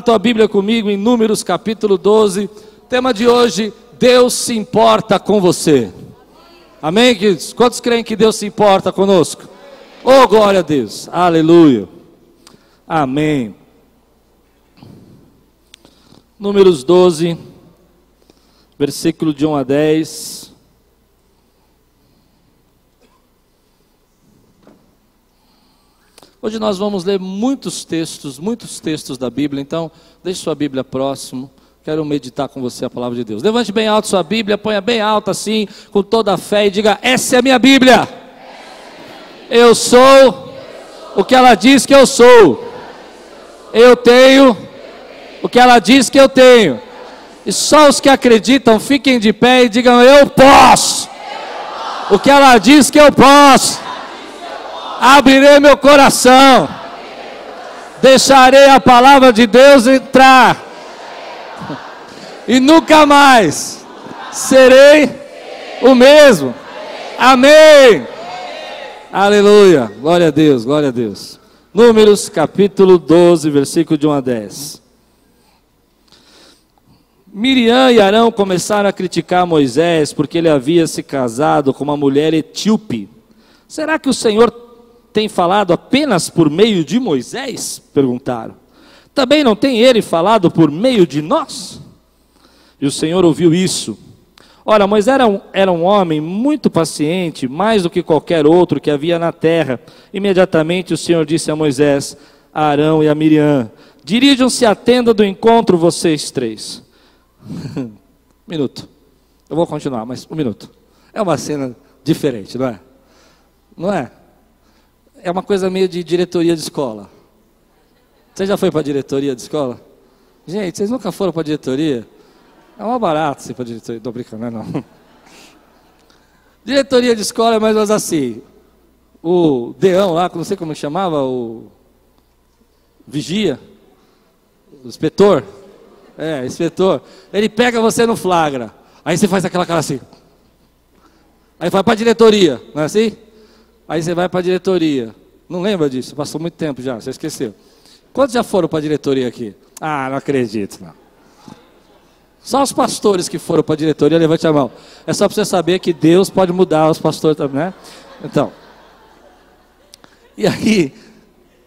a tua Bíblia comigo em Números capítulo 12. Tema de hoje: Deus se importa com você. Amém, queridos? Quantos creem que Deus se importa conosco? Oh, glória a Deus. Aleluia. Amém. Números 12, versículo de 1 a 10. Hoje nós vamos ler muitos textos, muitos textos da Bíblia, então deixe sua Bíblia próximo. Quero meditar com você a palavra de Deus. Levante bem alto sua Bíblia, ponha bem alto assim, com toda a fé e diga: Essa é a minha Bíblia. Eu sou o que ela diz que eu sou. Eu tenho o que ela diz que eu tenho. E só os que acreditam fiquem de pé e digam: Eu posso. O que ela diz que eu posso. Abrirei meu coração. Deixarei a palavra de Deus entrar. E nunca mais serei o mesmo. Amém. Aleluia. Glória a Deus, glória a Deus. Números capítulo 12, versículo de 1 a 10. Miriam e Arão começaram a criticar Moisés porque ele havia se casado com uma mulher etíope. Será que o Senhor tem falado apenas por meio de Moisés? Perguntaram. Também não tem ele falado por meio de nós? E o Senhor ouviu isso. Ora, Moisés era um, era um homem muito paciente, mais do que qualquer outro que havia na terra. Imediatamente o Senhor disse a Moisés, a Arão e a Miriam: Dirijam-se à tenda do encontro, vocês três. minuto. Eu vou continuar, mas um minuto. É uma cena diferente, não é? Não é? É uma coisa meio de diretoria de escola. Você já foi para a diretoria de escola? Gente, vocês nunca foram para a diretoria? É uma barata você para a diretoria. Estou brincando, não, não. Diretoria de escola é mais ou menos assim. O Deão lá, não sei como chamava, o Vigia, o inspetor. É, inspetor. Ele pega você no flagra. Aí você faz aquela cara assim. Aí vai para a diretoria, não é assim? Aí você vai para a diretoria. Não lembra disso? Passou muito tempo já, você esqueceu. Quantos já foram para a diretoria aqui? Ah, não acredito, não. Só os pastores que foram para a diretoria, levante a mão. É só para você saber que Deus pode mudar os pastores também, né? Então. E aí,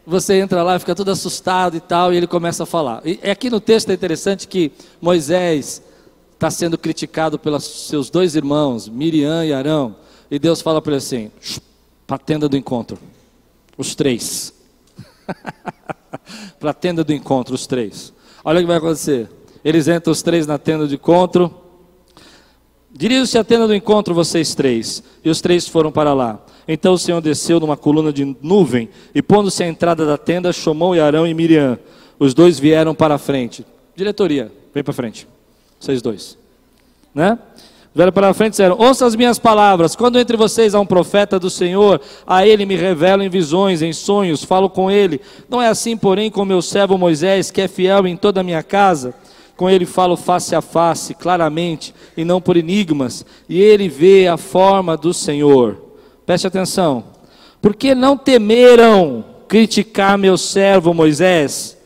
você entra lá, fica todo assustado e tal, e ele começa a falar. E aqui no texto é interessante que Moisés está sendo criticado pelos seus dois irmãos, Miriam e Arão. E Deus fala para ele assim: para a tenda do encontro. Os três. para a tenda do encontro, os três. Olha o que vai acontecer. Eles entram os três na tenda do encontro. Dirijam-se à tenda do encontro, vocês três. E os três foram para lá. Então o Senhor desceu numa coluna de nuvem e, pondo-se à entrada da tenda, chamou Arão e Miriam. Os dois vieram para a frente. Diretoria, vem para frente. Vocês dois. Né? Vieram para frente disseram: Ouça as minhas palavras. Quando entre vocês há um profeta do Senhor, a ele me revelo em visões, em sonhos, falo com ele. Não é assim, porém, com meu servo Moisés, que é fiel em toda a minha casa. Com ele falo face a face, claramente, e não por enigmas, e ele vê a forma do Senhor. Preste atenção. Porque não temeram criticar meu servo Moisés?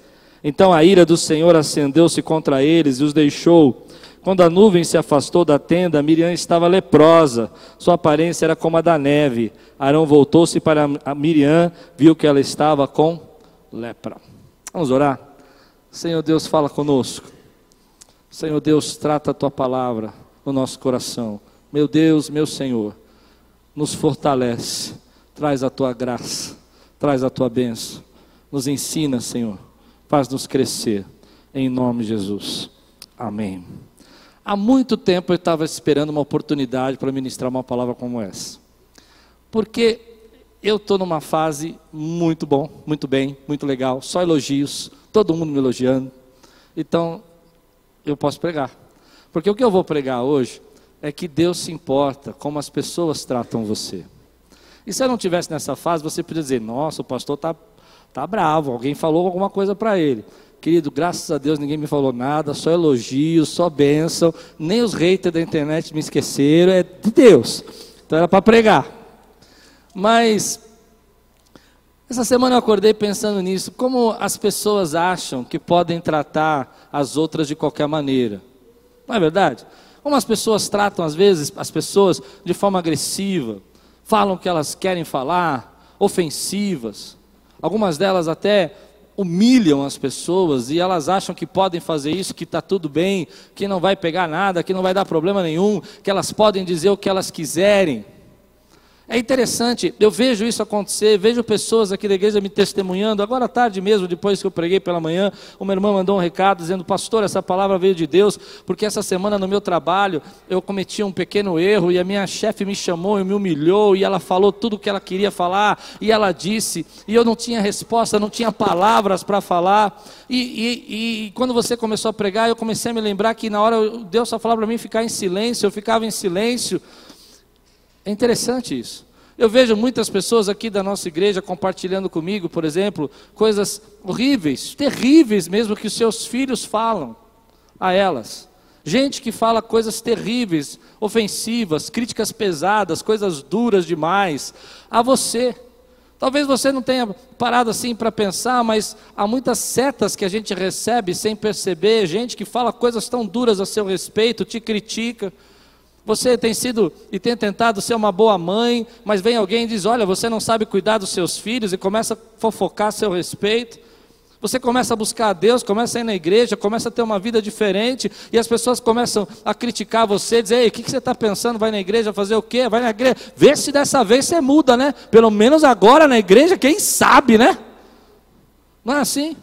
Então a ira do Senhor acendeu-se contra eles e os deixou quando a nuvem se afastou da tenda, Miriam estava leprosa, sua aparência era como a da neve. Arão voltou-se para Miriam, viu que ela estava com lepra. Vamos orar? Senhor Deus, fala conosco. Senhor Deus, trata a tua palavra no nosso coração. Meu Deus, meu Senhor, nos fortalece, traz a tua graça, traz a tua bênção, nos ensina, Senhor, faz-nos crescer, em nome de Jesus. Amém. Há muito tempo eu estava esperando uma oportunidade para ministrar uma palavra como essa. Porque eu estou numa fase muito bom, muito bem, muito legal, só elogios, todo mundo me elogiando. Então, eu posso pregar. Porque o que eu vou pregar hoje é que Deus se importa como as pessoas tratam você. E se eu não estivesse nessa fase, você poderia dizer: Nossa, o pastor está tá bravo, alguém falou alguma coisa para ele. Querido, graças a Deus ninguém me falou nada, só elogios, só bênção, nem os haters da internet me esqueceram, é de Deus. Então era para pregar. Mas Essa semana eu acordei pensando nisso, como as pessoas acham que podem tratar as outras de qualquer maneira. Não é verdade? Como as pessoas tratam, às vezes, as pessoas de forma agressiva, falam o que elas querem falar, ofensivas. Algumas delas até humilham as pessoas e elas acham que podem fazer isso, que está tudo bem, que não vai pegar nada, que não vai dar problema nenhum, que elas podem dizer o que elas quiserem. É interessante, eu vejo isso acontecer, vejo pessoas aqui da igreja me testemunhando. Agora à tarde mesmo, depois que eu preguei pela manhã, uma irmã mandou um recado dizendo: Pastor, essa palavra veio de Deus, porque essa semana no meu trabalho eu cometi um pequeno erro e a minha chefe me chamou e me humilhou e ela falou tudo o que ela queria falar e ela disse, e eu não tinha resposta, não tinha palavras para falar. E, e, e quando você começou a pregar, eu comecei a me lembrar que na hora Deus só falava para mim ficar em silêncio, eu ficava em silêncio. É interessante isso. Eu vejo muitas pessoas aqui da nossa igreja compartilhando comigo, por exemplo, coisas horríveis, terríveis mesmo que os seus filhos falam a elas. Gente que fala coisas terríveis, ofensivas, críticas pesadas, coisas duras demais a você. Talvez você não tenha parado assim para pensar, mas há muitas setas que a gente recebe sem perceber, gente que fala coisas tão duras a seu respeito, te critica. Você tem sido e tem tentado ser uma boa mãe, mas vem alguém e diz: Olha, você não sabe cuidar dos seus filhos e começa a fofocar a seu respeito. Você começa a buscar a Deus, começa a ir na igreja, começa a ter uma vida diferente, e as pessoas começam a criticar você, dizer, ei, o que, você está pensando? Vai na igreja fazer o quê? Vai na igreja. Vê se dessa vez você muda, né? Pelo menos agora na igreja, quem sabe, né? Não é assim?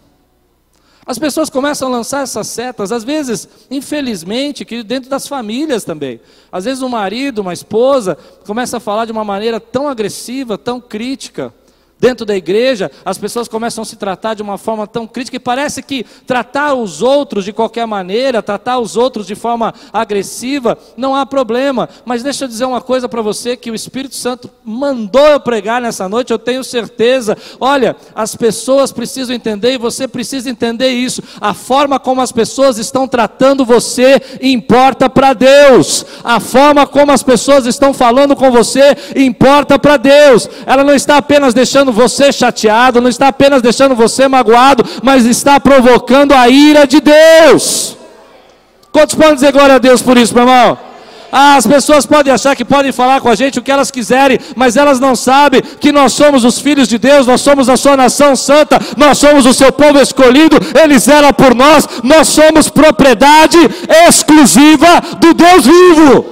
As pessoas começam a lançar essas setas, às vezes, infelizmente, que dentro das famílias também. Às vezes, um marido, uma esposa, começa a falar de uma maneira tão agressiva, tão crítica. Dentro da igreja, as pessoas começam a se tratar de uma forma tão crítica e parece que tratar os outros de qualquer maneira, tratar os outros de forma agressiva, não há problema. Mas deixa eu dizer uma coisa para você que o Espírito Santo mandou eu pregar nessa noite, eu tenho certeza. Olha, as pessoas precisam entender e você precisa entender isso. A forma como as pessoas estão tratando você importa para Deus. A forma como as pessoas estão falando com você importa para Deus. Ela não está apenas deixando você chateado, não está apenas deixando você magoado, mas está provocando a ira de Deus. Quantos podem dizer glória a Deus por isso, meu irmão? Ah, as pessoas podem achar que podem falar com a gente o que elas quiserem, mas elas não sabem que nós somos os filhos de Deus, nós somos a sua nação santa, nós somos o seu povo escolhido, ele zela por nós, nós somos propriedade exclusiva do Deus vivo.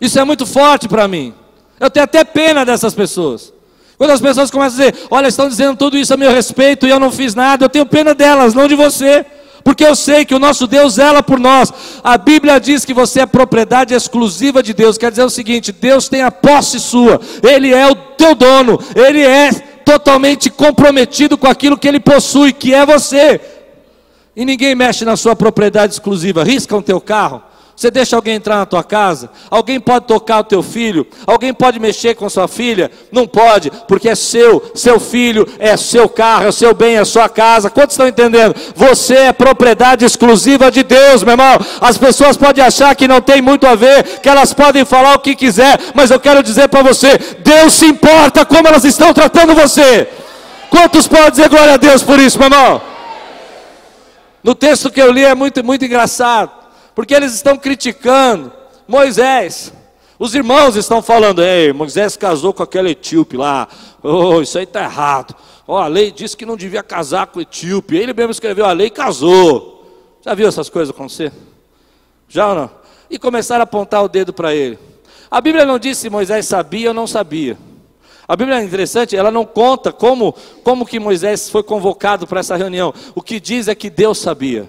Isso é muito forte para mim. Eu tenho até pena dessas pessoas. Quando as pessoas começam a dizer, olha, estão dizendo tudo isso a meu respeito e eu não fiz nada, eu tenho pena delas, não de você. Porque eu sei que o nosso Deus zela por nós. A Bíblia diz que você é propriedade exclusiva de Deus. Quer dizer o seguinte: Deus tem a posse sua, Ele é o teu dono, Ele é totalmente comprometido com aquilo que Ele possui, que é você. E ninguém mexe na sua propriedade exclusiva. Riscam teu carro, você deixa alguém entrar na tua casa? Alguém pode tocar o teu filho? Alguém pode mexer com sua filha? Não pode, porque é seu, seu filho, é seu carro, é seu bem, é sua casa. Quantos estão entendendo? Você é propriedade exclusiva de Deus, meu irmão. As pessoas podem achar que não tem muito a ver, que elas podem falar o que quiser, mas eu quero dizer para você: Deus se importa como elas estão tratando você. Quantos podem dizer glória a Deus por isso, meu irmão? No texto que eu li é muito, muito engraçado porque eles estão criticando Moisés. Os irmãos estão falando, ei, Moisés casou com aquele etíope lá, oh, isso aí está errado. Oh, a lei disse que não devia casar com etíope. Ele mesmo escreveu a lei e casou. Já viu essas coisas acontecer? Já ou não? E começaram a apontar o dedo para ele. A Bíblia não disse se Moisés sabia ou não sabia. A Bíblia é interessante, ela não conta como, como que Moisés foi convocado para essa reunião. O que diz é que Deus sabia.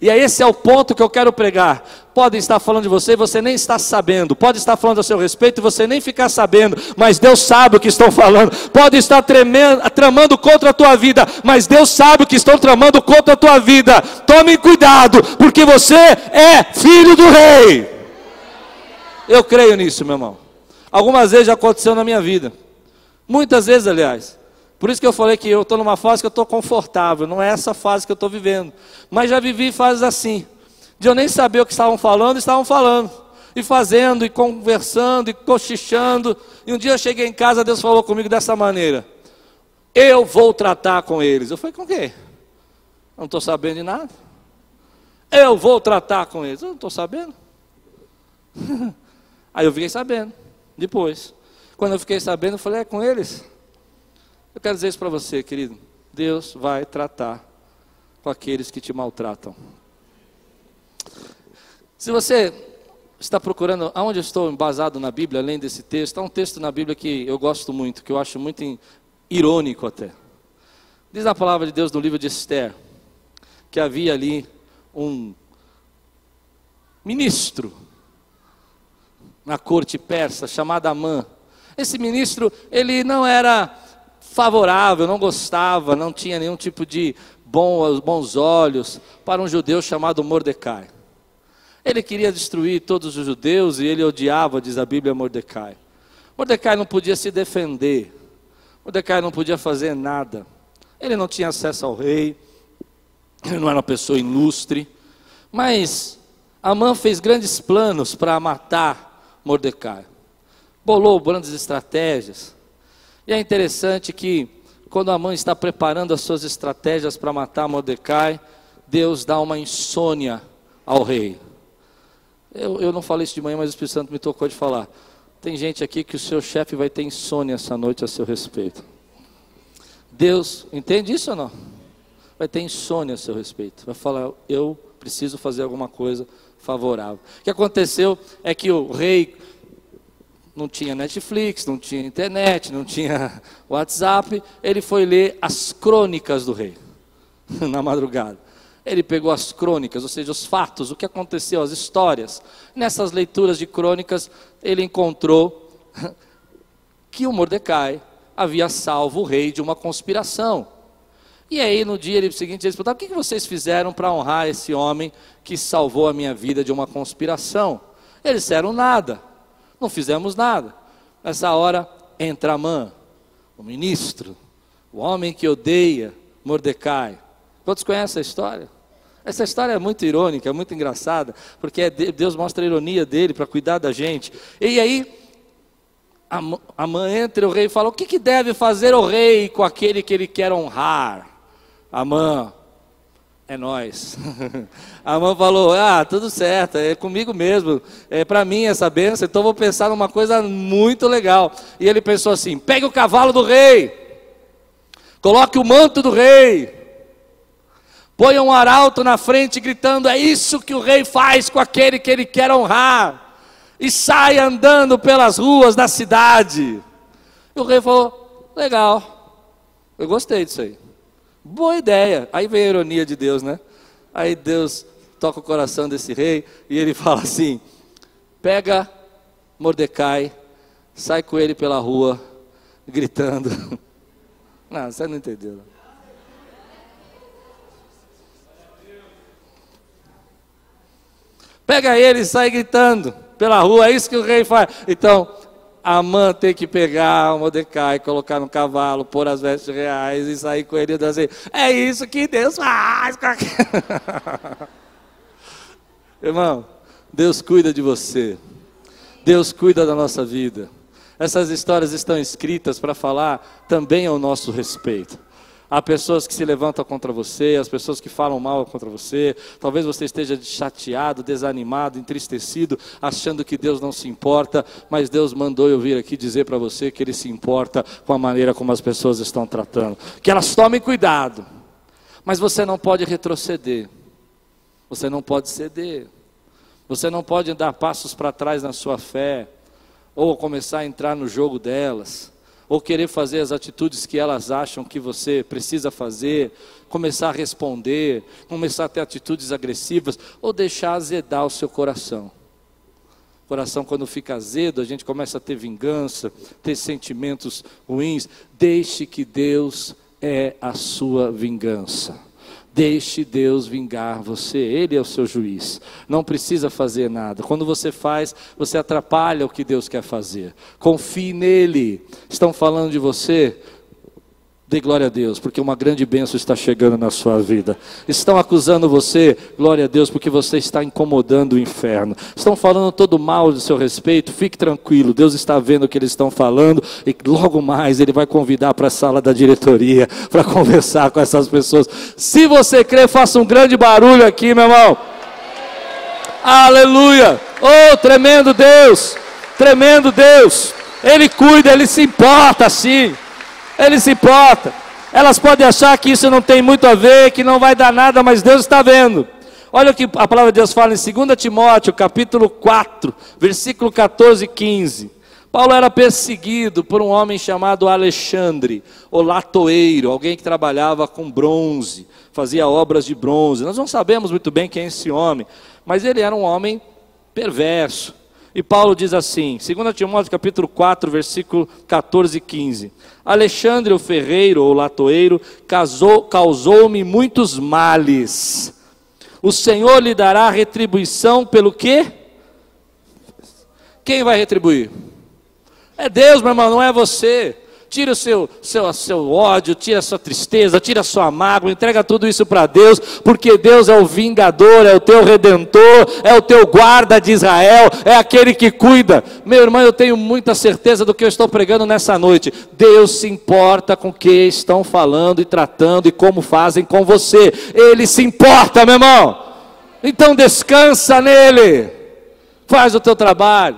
E é esse é o ponto que eu quero pregar. Pode estar falando de você e você nem está sabendo. Pode estar falando a seu respeito e você nem ficar sabendo. Mas Deus sabe o que estão falando. Pode estar tremendo, tramando contra a tua vida. Mas Deus sabe o que estão tramando contra a tua vida. Tome cuidado, porque você é filho do rei. Eu creio nisso, meu irmão. Algumas vezes já aconteceu na minha vida. Muitas vezes, aliás. Por isso que eu falei que eu estou numa fase que eu estou confortável, não é essa fase que eu estou vivendo. Mas já vivi fases assim, de eu nem saber o que estavam falando, estavam falando. e fazendo, e conversando, e cochichando. E um dia eu cheguei em casa, Deus falou comigo dessa maneira: Eu vou tratar com eles. Eu falei: Com quê? não estou sabendo de nada. Eu vou tratar com eles. Eu não estou sabendo. Aí eu fiquei sabendo, depois. Quando eu fiquei sabendo, eu falei: É com eles. Eu quero dizer isso para você, querido. Deus vai tratar com aqueles que te maltratam. Se você está procurando aonde eu estou embasado na Bíblia, além desse texto, há um texto na Bíblia que eu gosto muito, que eu acho muito irônico até. Diz a palavra de Deus no livro de Esther, que havia ali um ministro na corte persa chamado Amã. Esse ministro, ele não era favorável, não gostava, não tinha nenhum tipo de bom, bons olhos para um judeu chamado Mordecai. Ele queria destruir todos os judeus e ele odiava, diz a Bíblia, Mordecai. Mordecai não podia se defender, Mordecai não podia fazer nada. Ele não tinha acesso ao rei, ele não era uma pessoa ilustre, mas Amã fez grandes planos para matar Mordecai. Bolou grandes estratégias. E é interessante que, quando a mãe está preparando as suas estratégias para matar Mordecai, Deus dá uma insônia ao rei. Eu, eu não falei isso de manhã, mas o Espírito Santo me tocou de falar. Tem gente aqui que o seu chefe vai ter insônia essa noite a seu respeito. Deus, entende isso ou não? Vai ter insônia a seu respeito. Vai falar, eu preciso fazer alguma coisa favorável. O que aconteceu é que o rei não tinha Netflix, não tinha internet, não tinha WhatsApp, ele foi ler as crônicas do rei, na madrugada. Ele pegou as crônicas, ou seja, os fatos, o que aconteceu, as histórias. Nessas leituras de crônicas, ele encontrou que o Mordecai havia salvo o rei de uma conspiração. E aí, no dia seguinte, eles perguntaram: o que vocês fizeram para honrar esse homem que salvou a minha vida de uma conspiração? Eles disseram nada. Não fizemos nada. Nessa hora entra Amã, o ministro, o homem que odeia Mordecai. Todos conhecem a história? Essa história é muito irônica, é muito engraçada, porque é Deus mostra a ironia dele para cuidar da gente. E aí, Amã entra e o rei fala: O que, que deve fazer o rei com aquele que ele quer honrar? Amã, é nós. A mãe falou: Ah, tudo certo, é comigo mesmo. É para mim essa benção, então vou pensar numa coisa muito legal. E ele pensou assim: pegue o cavalo do rei, coloque o manto do rei, ponha um arauto na frente gritando: É isso que o rei faz com aquele que ele quer honrar. E sai andando pelas ruas da cidade. E o rei falou: Legal, eu gostei disso aí. Boa ideia. Aí vem a ironia de Deus, né? Aí Deus toca o coração desse rei e ele fala assim: pega Mordecai, sai com ele pela rua, gritando. Não, você não entendeu. Pega ele e sai gritando pela rua, é isso que o rei faz. Então, Amã tem que pegar o Mordecai, colocar no cavalo, pôr as vestes reais e sair com ele e dizer: É isso que Deus faz. Irmão, Deus cuida de você. Deus cuida da nossa vida. Essas histórias estão escritas para falar também ao nosso respeito. Há pessoas que se levantam contra você, as pessoas que falam mal contra você. Talvez você esteja chateado, desanimado, entristecido, achando que Deus não se importa, mas Deus mandou eu vir aqui dizer para você que Ele se importa com a maneira como as pessoas estão tratando. Que elas tomem cuidado, mas você não pode retroceder, você não pode ceder, você não pode dar passos para trás na sua fé, ou começar a entrar no jogo delas ou querer fazer as atitudes que elas acham que você precisa fazer, começar a responder, começar a ter atitudes agressivas, ou deixar azedar o seu coração. O coração, quando fica azedo, a gente começa a ter vingança, ter sentimentos ruins. Deixe que Deus é a sua vingança. Deixe Deus vingar você, Ele é o seu juiz. Não precisa fazer nada. Quando você faz, você atrapalha o que Deus quer fazer. Confie nele. Estão falando de você, Dê glória a Deus, porque uma grande bênção está chegando na sua vida. Estão acusando você, glória a Deus, porque você está incomodando o inferno. Estão falando todo mal do seu respeito, fique tranquilo, Deus está vendo o que eles estão falando e logo mais Ele vai convidar para a sala da diretoria para conversar com essas pessoas. Se você crê, faça um grande barulho aqui, meu irmão. Aleluia! Oh, tremendo Deus! Tremendo Deus! Ele cuida, Ele se importa sim. Ele se importa. Elas podem achar que isso não tem muito a ver, que não vai dar nada, mas Deus está vendo. Olha o que a palavra de Deus fala em 2 Timóteo, capítulo 4, versículo 14 e 15. Paulo era perseguido por um homem chamado Alexandre, o latoeiro, alguém que trabalhava com bronze, fazia obras de bronze. Nós não sabemos muito bem quem é esse homem, mas ele era um homem perverso. E Paulo diz assim, 2 Timóteo capítulo 4, versículo 14 e 15. Alexandre o ferreiro ou latoeiro causou-me muitos males. O Senhor lhe dará retribuição pelo quê? Quem vai retribuir? É Deus, meu irmão, não é você. Tira o seu, seu, seu ódio, tira a sua tristeza, tira a sua mágoa, entrega tudo isso para Deus, porque Deus é o vingador, é o teu redentor, é o teu guarda de Israel, é aquele que cuida. Meu irmão, eu tenho muita certeza do que eu estou pregando nessa noite. Deus se importa com o que estão falando e tratando e como fazem com você. Ele se importa, meu irmão. Então descansa nele. Faz o teu trabalho.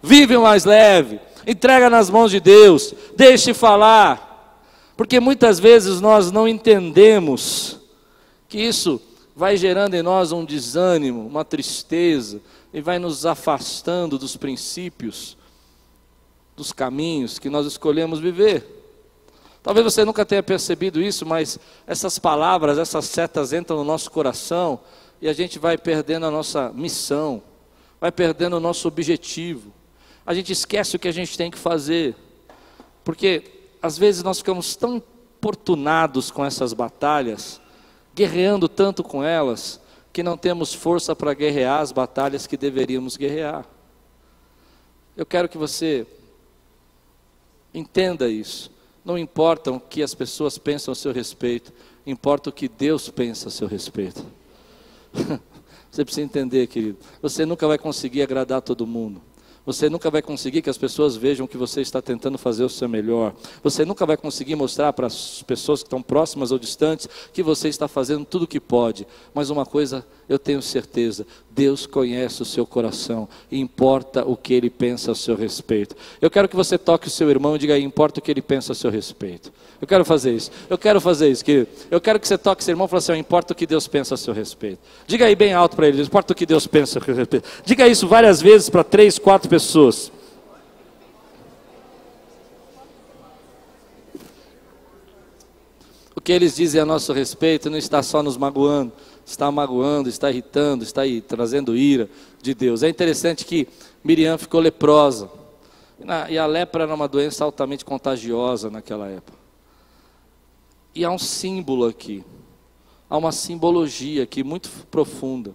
Vive mais leve entrega nas mãos de Deus, deixe falar, porque muitas vezes nós não entendemos que isso vai gerando em nós um desânimo, uma tristeza, e vai nos afastando dos princípios, dos caminhos que nós escolhemos viver. Talvez você nunca tenha percebido isso, mas essas palavras, essas setas entram no nosso coração e a gente vai perdendo a nossa missão, vai perdendo o nosso objetivo a gente esquece o que a gente tem que fazer. Porque às vezes nós ficamos tão importunados com essas batalhas, guerreando tanto com elas, que não temos força para guerrear as batalhas que deveríamos guerrear. Eu quero que você entenda isso. Não importa o que as pessoas pensam a seu respeito, importa o que Deus pensa a seu respeito. Você precisa entender, querido. Você nunca vai conseguir agradar todo mundo. Você nunca vai conseguir que as pessoas vejam que você está tentando fazer o seu melhor. Você nunca vai conseguir mostrar para as pessoas que estão próximas ou distantes que você está fazendo tudo o que pode. Mas uma coisa eu tenho certeza: Deus conhece o seu coração importa o que ele pensa a seu respeito. Eu quero que você toque o seu irmão e diga aí: importa o que ele pensa a seu respeito. Eu quero fazer isso. Eu quero fazer isso, querido. Eu quero que você toque seu irmão e fale assim: importa o que Deus pensa a seu respeito. Diga aí bem alto para ele: importa o que Deus pensa a seu respeito. Diga isso várias vezes para três, quatro pessoas O que eles dizem a nosso respeito não está só nos magoando, está magoando, está irritando, está aí, trazendo ira de Deus. É interessante que Miriam ficou leprosa. E a lepra era uma doença altamente contagiosa naquela época. E há um símbolo aqui, há uma simbologia aqui muito profunda.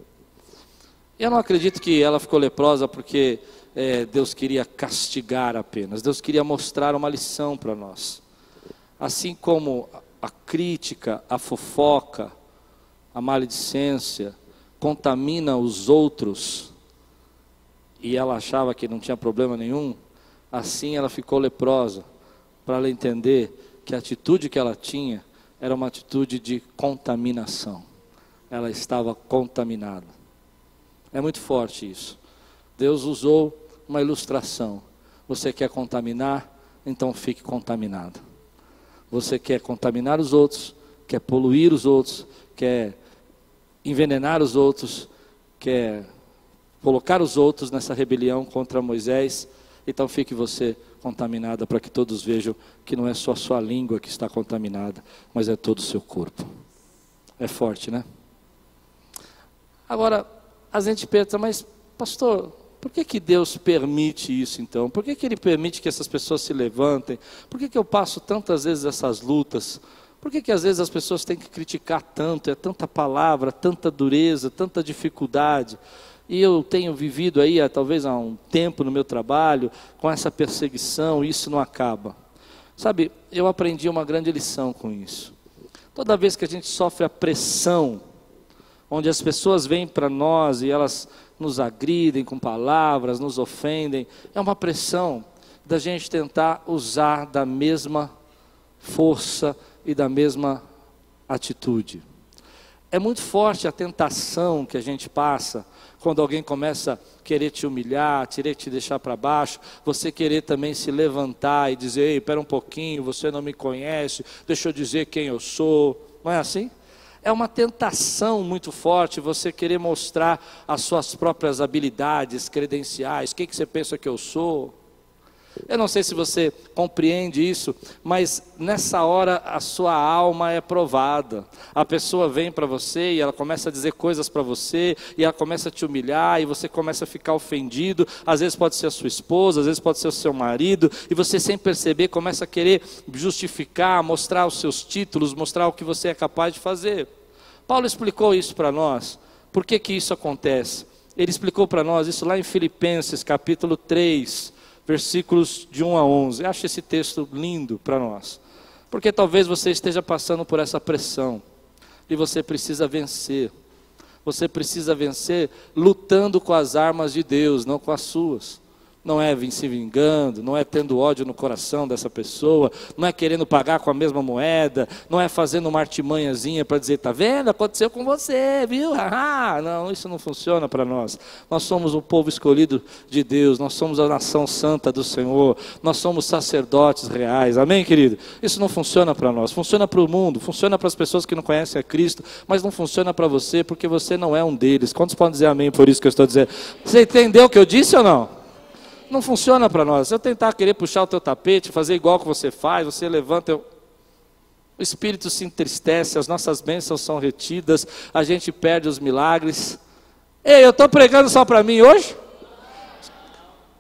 Eu não acredito que ela ficou leprosa porque é, Deus queria castigar apenas, Deus queria mostrar uma lição para nós. Assim como a crítica, a fofoca, a maledicência contamina os outros e ela achava que não tinha problema nenhum, assim ela ficou leprosa, para ela entender que a atitude que ela tinha era uma atitude de contaminação. Ela estava contaminada. É muito forte isso. Deus usou uma ilustração. Você quer contaminar? Então fique contaminado. Você quer contaminar os outros, quer poluir os outros, quer envenenar os outros, quer colocar os outros nessa rebelião contra Moisés, então fique você contaminada para que todos vejam que não é só a sua língua que está contaminada, mas é todo o seu corpo. É forte, né? Agora, a gente pensa, mas pastor, por que, que Deus permite isso então? Por que, que Ele permite que essas pessoas se levantem? Por que, que eu passo tantas vezes essas lutas? Por que, que às vezes as pessoas têm que criticar tanto? É tanta palavra, tanta dureza, tanta dificuldade. E eu tenho vivido aí, talvez há um tempo no meu trabalho, com essa perseguição, e isso não acaba. Sabe, eu aprendi uma grande lição com isso. Toda vez que a gente sofre a pressão, onde as pessoas vêm para nós e elas nos agridem com palavras, nos ofendem, é uma pressão da gente tentar usar da mesma força e da mesma atitude. É muito forte a tentação que a gente passa quando alguém começa a querer te humilhar, querer te deixar para baixo, você querer também se levantar e dizer: Ei, espera um pouquinho, você não me conhece, deixa eu dizer quem eu sou. Não é assim? É uma tentação muito forte você querer mostrar as suas próprias habilidades, credenciais, quem que você pensa que eu sou. Eu não sei se você compreende isso, mas nessa hora a sua alma é provada. A pessoa vem para você e ela começa a dizer coisas para você, e ela começa a te humilhar, e você começa a ficar ofendido. Às vezes pode ser a sua esposa, às vezes pode ser o seu marido, e você sem perceber começa a querer justificar, mostrar os seus títulos, mostrar o que você é capaz de fazer. Paulo explicou isso para nós. Por que, que isso acontece? Ele explicou para nós isso lá em Filipenses capítulo 3 versículos de 1 a 11. Acho esse texto lindo para nós, porque talvez você esteja passando por essa pressão e você precisa vencer. Você precisa vencer lutando com as armas de Deus, não com as suas não é se vingando, não é tendo ódio no coração dessa pessoa, não é querendo pagar com a mesma moeda, não é fazendo uma artimanhazinha para dizer, tá vendo, aconteceu com você, viu? não, isso não funciona para nós. Nós somos um povo escolhido de Deus, nós somos a nação santa do Senhor, nós somos sacerdotes reais, amém, querido? Isso não funciona para nós, funciona para o mundo, funciona para as pessoas que não conhecem a Cristo, mas não funciona para você porque você não é um deles. Quantos podem dizer amém por isso que eu estou dizendo? Você entendeu o que eu disse ou não? Não funciona para nós. Se eu tentar querer puxar o teu tapete, fazer igual que você faz, você levanta, eu... o espírito se entristece, as nossas bênçãos são retidas, a gente perde os milagres. Ei, eu estou pregando só para mim hoje?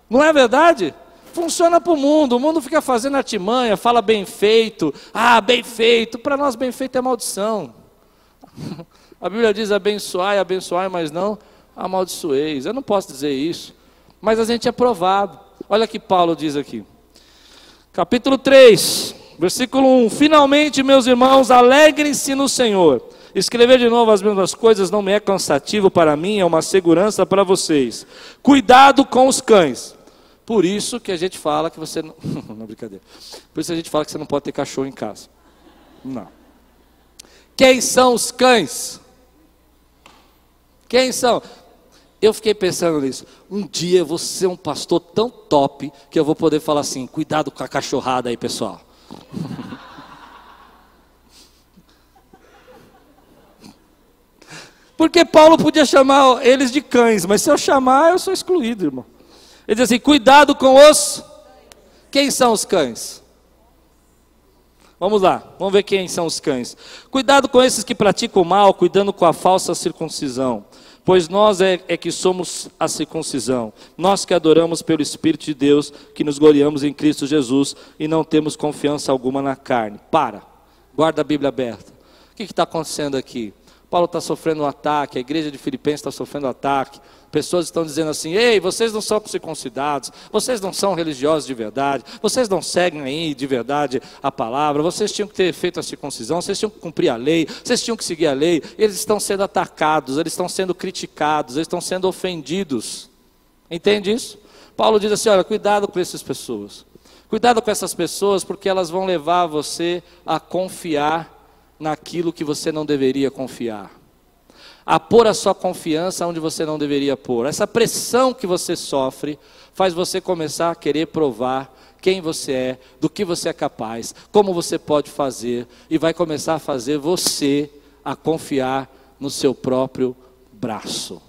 Não é verdade? Funciona para o mundo, o mundo fica fazendo artimanha, fala bem feito, ah, bem feito, para nós bem feito é maldição. A Bíblia diz abençoai, abençoai, mas não amaldiçoeis. Eu não posso dizer isso mas a gente é provado. Olha que Paulo diz aqui. Capítulo 3, versículo 1. Finalmente, meus irmãos, alegrem-se no Senhor. Escrever de novo as mesmas coisas não me é cansativo para mim, é uma segurança para vocês. Cuidado com os cães. Por isso que a gente fala que você não. não, brincadeira. Por isso a gente fala que você não pode ter cachorro em casa. Não. Quem são os cães? Quem são? Eu fiquei pensando nisso. Um dia eu vou ser um pastor tão top que eu vou poder falar assim: cuidado com a cachorrada aí, pessoal. Porque Paulo podia chamar eles de cães, mas se eu chamar, eu sou excluído, irmão. Ele diz assim: cuidado com os. Quem são os cães? Vamos lá, vamos ver quem são os cães. Cuidado com esses que praticam mal, cuidando com a falsa circuncisão Pois nós é, é, que somos a circuncisão, nós que adoramos pelo Espírito de Deus, que nos gloriamos em Cristo Jesus e não temos confiança alguma na carne. Para, guarda a Bíblia aberta. O que está acontecendo aqui? Paulo está sofrendo um ataque, a igreja de Filipenses está sofrendo um ataque. Pessoas estão dizendo assim: ei, vocês não são circuncidados, vocês não são religiosos de verdade, vocês não seguem aí de verdade a palavra, vocês tinham que ter feito a circuncisão, vocês tinham que cumprir a lei, vocês tinham que seguir a lei. Eles estão sendo atacados, eles estão sendo criticados, eles estão sendo ofendidos. Entende isso? Paulo diz assim: olha, cuidado com essas pessoas. Cuidado com essas pessoas, porque elas vão levar você a confiar naquilo que você não deveria confiar, a pôr a sua confiança onde você não deveria pôr. Essa pressão que você sofre faz você começar a querer provar quem você é, do que você é capaz, como você pode fazer, e vai começar a fazer você a confiar no seu próprio braço.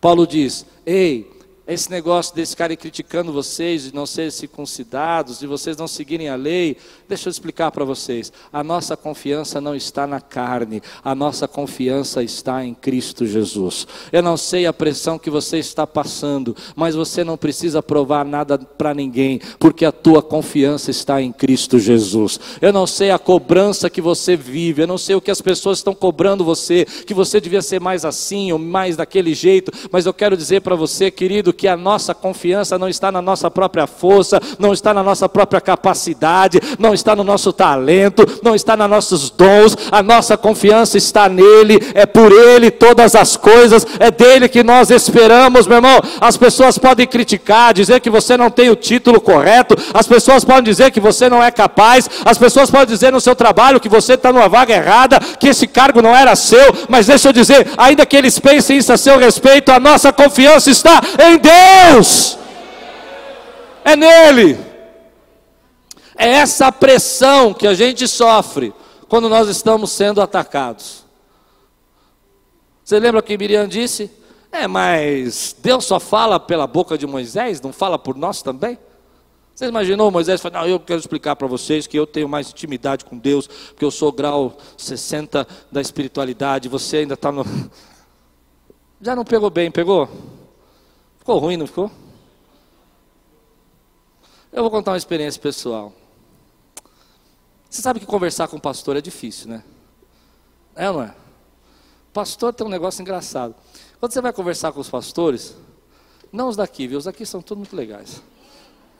Paulo diz: Ei, esse negócio desse cara criticando vocês de não serem circuncidados, de vocês não seguirem a lei, deixa eu explicar para vocês. A nossa confiança não está na carne, a nossa confiança está em Cristo Jesus. Eu não sei a pressão que você está passando, mas você não precisa provar nada para ninguém, porque a tua confiança está em Cristo Jesus. Eu não sei a cobrança que você vive, eu não sei o que as pessoas estão cobrando você, que você devia ser mais assim ou mais daquele jeito, mas eu quero dizer para você, querido, porque a nossa confiança não está na nossa própria força, não está na nossa própria capacidade, não está no nosso talento, não está nos nossos dons, a nossa confiança está nele, é por ele todas as coisas, é dele que nós esperamos, meu irmão. As pessoas podem criticar, dizer que você não tem o título correto, as pessoas podem dizer que você não é capaz, as pessoas podem dizer no seu trabalho que você está numa vaga errada, que esse cargo não era seu, mas deixa eu dizer, ainda que eles pensem isso a seu respeito, a nossa confiança está em Deus, é nele. É essa pressão que a gente sofre quando nós estamos sendo atacados. Você lembra que Miriam disse? É, mas Deus só fala pela boca de Moisés, não fala por nós também? Você imaginou Moisés falando, eu quero explicar para vocês que eu tenho mais intimidade com Deus, porque eu sou grau 60 da espiritualidade, você ainda está no. Já não pegou bem, pegou? Ficou ruim, não ficou? Eu vou contar uma experiência pessoal. Você sabe que conversar com o pastor é difícil, né? É ou não é? Pastor tem um negócio engraçado. Quando você vai conversar com os pastores, não os daqui, viu? Os daqui são todos muito legais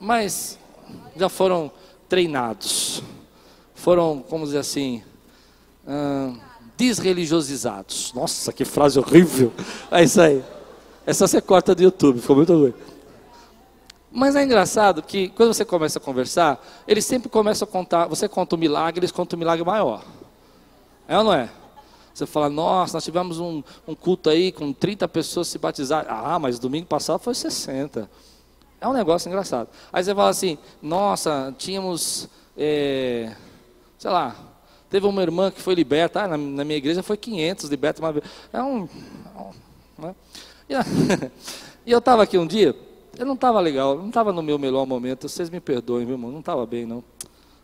mas já foram treinados, foram, como dizer assim, hum, desreligiosizados. Nossa, que frase horrível! É isso aí. Essa você corta do YouTube, ficou muito ruim. Mas é engraçado que quando você começa a conversar, eles sempre começam a contar, você conta um milagre, eles contam um milagre maior. É ou não é? Você fala, nossa, nós tivemos um, um culto aí com 30 pessoas se batizar. Ah, mas domingo passado foi 60. É um negócio engraçado. Aí você fala assim, nossa, tínhamos, é, sei lá, teve uma irmã que foi liberta, ah, na, na, minha igreja foi 500 liberta uma vez. É um... Né? E, e eu estava aqui um dia, eu não estava legal, não estava no meu melhor momento, vocês me perdoem, meu irmão, não estava bem não.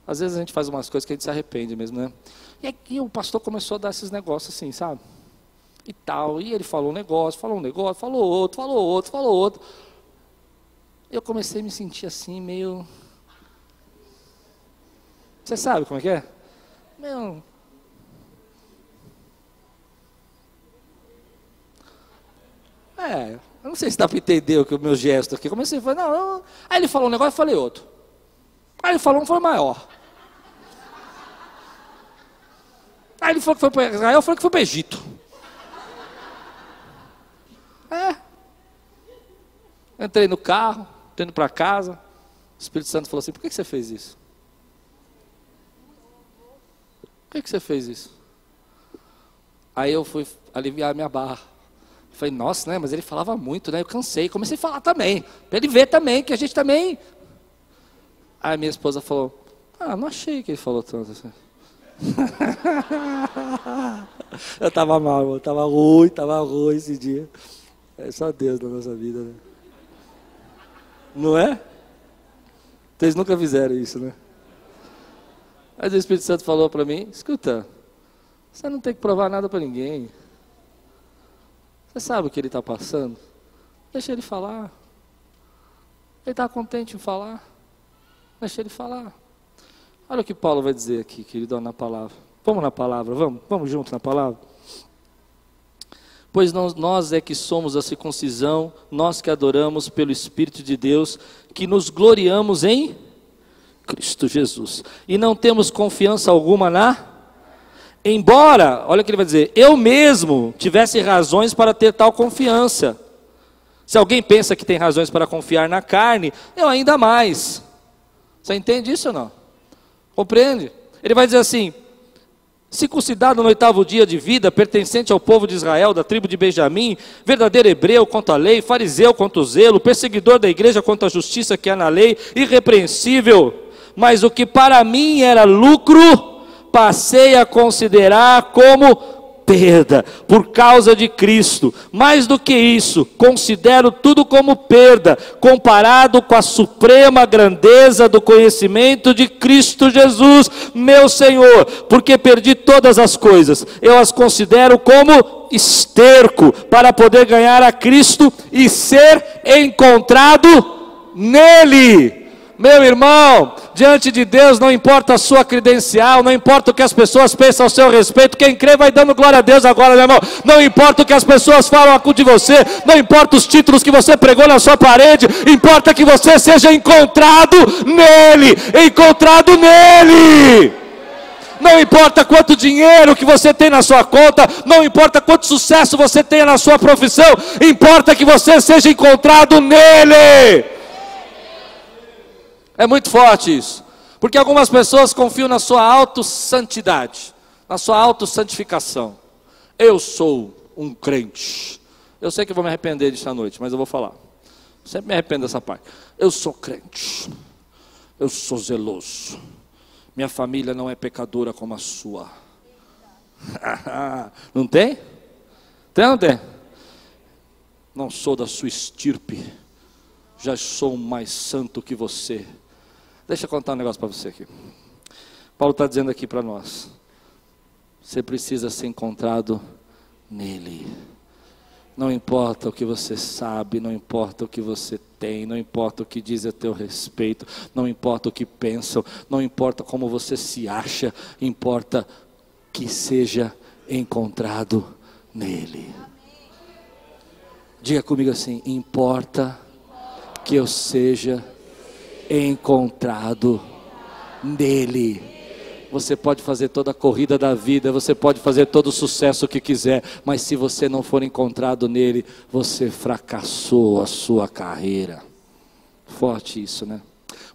Às vezes a gente faz umas coisas que a gente se arrepende mesmo, né? E aqui o pastor começou a dar esses negócios assim, sabe? E tal, e ele falou um negócio, falou um negócio, falou outro, falou outro, falou outro eu comecei a me sentir assim, meio. Você sabe como é que é? Meu. É, eu não sei se dá para entender o que o meu gesto aqui. Comecei a falar, não, eu... aí ele falou um negócio, eu falei outro. Aí ele falou um, foi maior. Aí ele falou que foi para Israel, eu falei que foi para Egito. É. Entrei no carro, indo para casa. O Espírito Santo falou assim: por que, você fez isso? Por que, que você fez isso? Aí eu fui aliviar a minha barra. Falei, nossa, né? Mas ele falava muito, né? Eu cansei. Comecei a falar também. Para ele ver também, que a gente também. Aí minha esposa falou: Ah, não achei que ele falou tanto assim. eu estava mal, eu estava ruim, estava ruim esse dia. É só Deus na nossa vida, né? Não é? Vocês nunca fizeram isso, né? Mas o Espírito Santo falou para mim: escuta, você não tem que provar nada para ninguém. Você sabe o que ele está passando? Deixa ele falar. Ele está contente em falar. Deixa ele falar. Olha o que Paulo vai dizer aqui, querido, na palavra. Vamos na palavra, vamos, vamos juntos na palavra pois nós é que somos a circuncisão, nós que adoramos pelo Espírito de Deus, que nos gloriamos em Cristo Jesus. E não temos confiança alguma na. Embora, olha o que ele vai dizer, eu mesmo tivesse razões para ter tal confiança. Se alguém pensa que tem razões para confiar na carne, eu ainda mais. Você entende isso ou não? Compreende? Ele vai dizer assim: circuncidado no oitavo dia de vida, pertencente ao povo de Israel, da tribo de Benjamim, verdadeiro hebreu quanto à lei, fariseu quanto ao zelo, perseguidor da igreja quanto à justiça que há na lei, irrepreensível. Mas o que para mim era lucro, passei a considerar como perda por causa de Cristo. Mais do que isso, considero tudo como perda, comparado com a suprema grandeza do conhecimento de Cristo Jesus, meu Senhor, porque perdi todas as coisas, eu as considero como esterco para poder ganhar a Cristo e ser encontrado nele Meu irmão, diante de Deus não importa a sua credencial, não importa o que as pessoas pensam ao seu respeito, quem crê vai dando glória a Deus agora, meu irmão. Não importa o que as pessoas falam de você, não importa os títulos que você pregou na sua parede, importa que você seja encontrado nele, encontrado nele. Não importa quanto dinheiro que você tem na sua conta, não importa quanto sucesso você tenha na sua profissão, importa que você seja encontrado nele. É muito forte isso. Porque algumas pessoas confiam na sua autossantidade, na sua autossantificação. Eu sou um crente. Eu sei que vou me arrepender disso à noite, mas eu vou falar. Sempre me arrependo dessa parte. Eu sou crente. Eu sou zeloso. Minha família não é pecadora como a sua. não tem? Tem ou não tem? Não sou da sua estirpe. Já sou mais santo que você. Deixa eu contar um negócio para você aqui. Paulo está dizendo aqui para nós: você precisa ser encontrado nele. Não importa o que você sabe, não importa o que você tem, não importa o que diz a teu respeito, não importa o que pensam, não importa como você se acha, importa que seja encontrado nele. Diga comigo assim: importa que eu seja encontrado nele. Você pode fazer toda a corrida da vida, você pode fazer todo o sucesso que quiser, mas se você não for encontrado nele, você fracassou a sua carreira. Forte isso, né?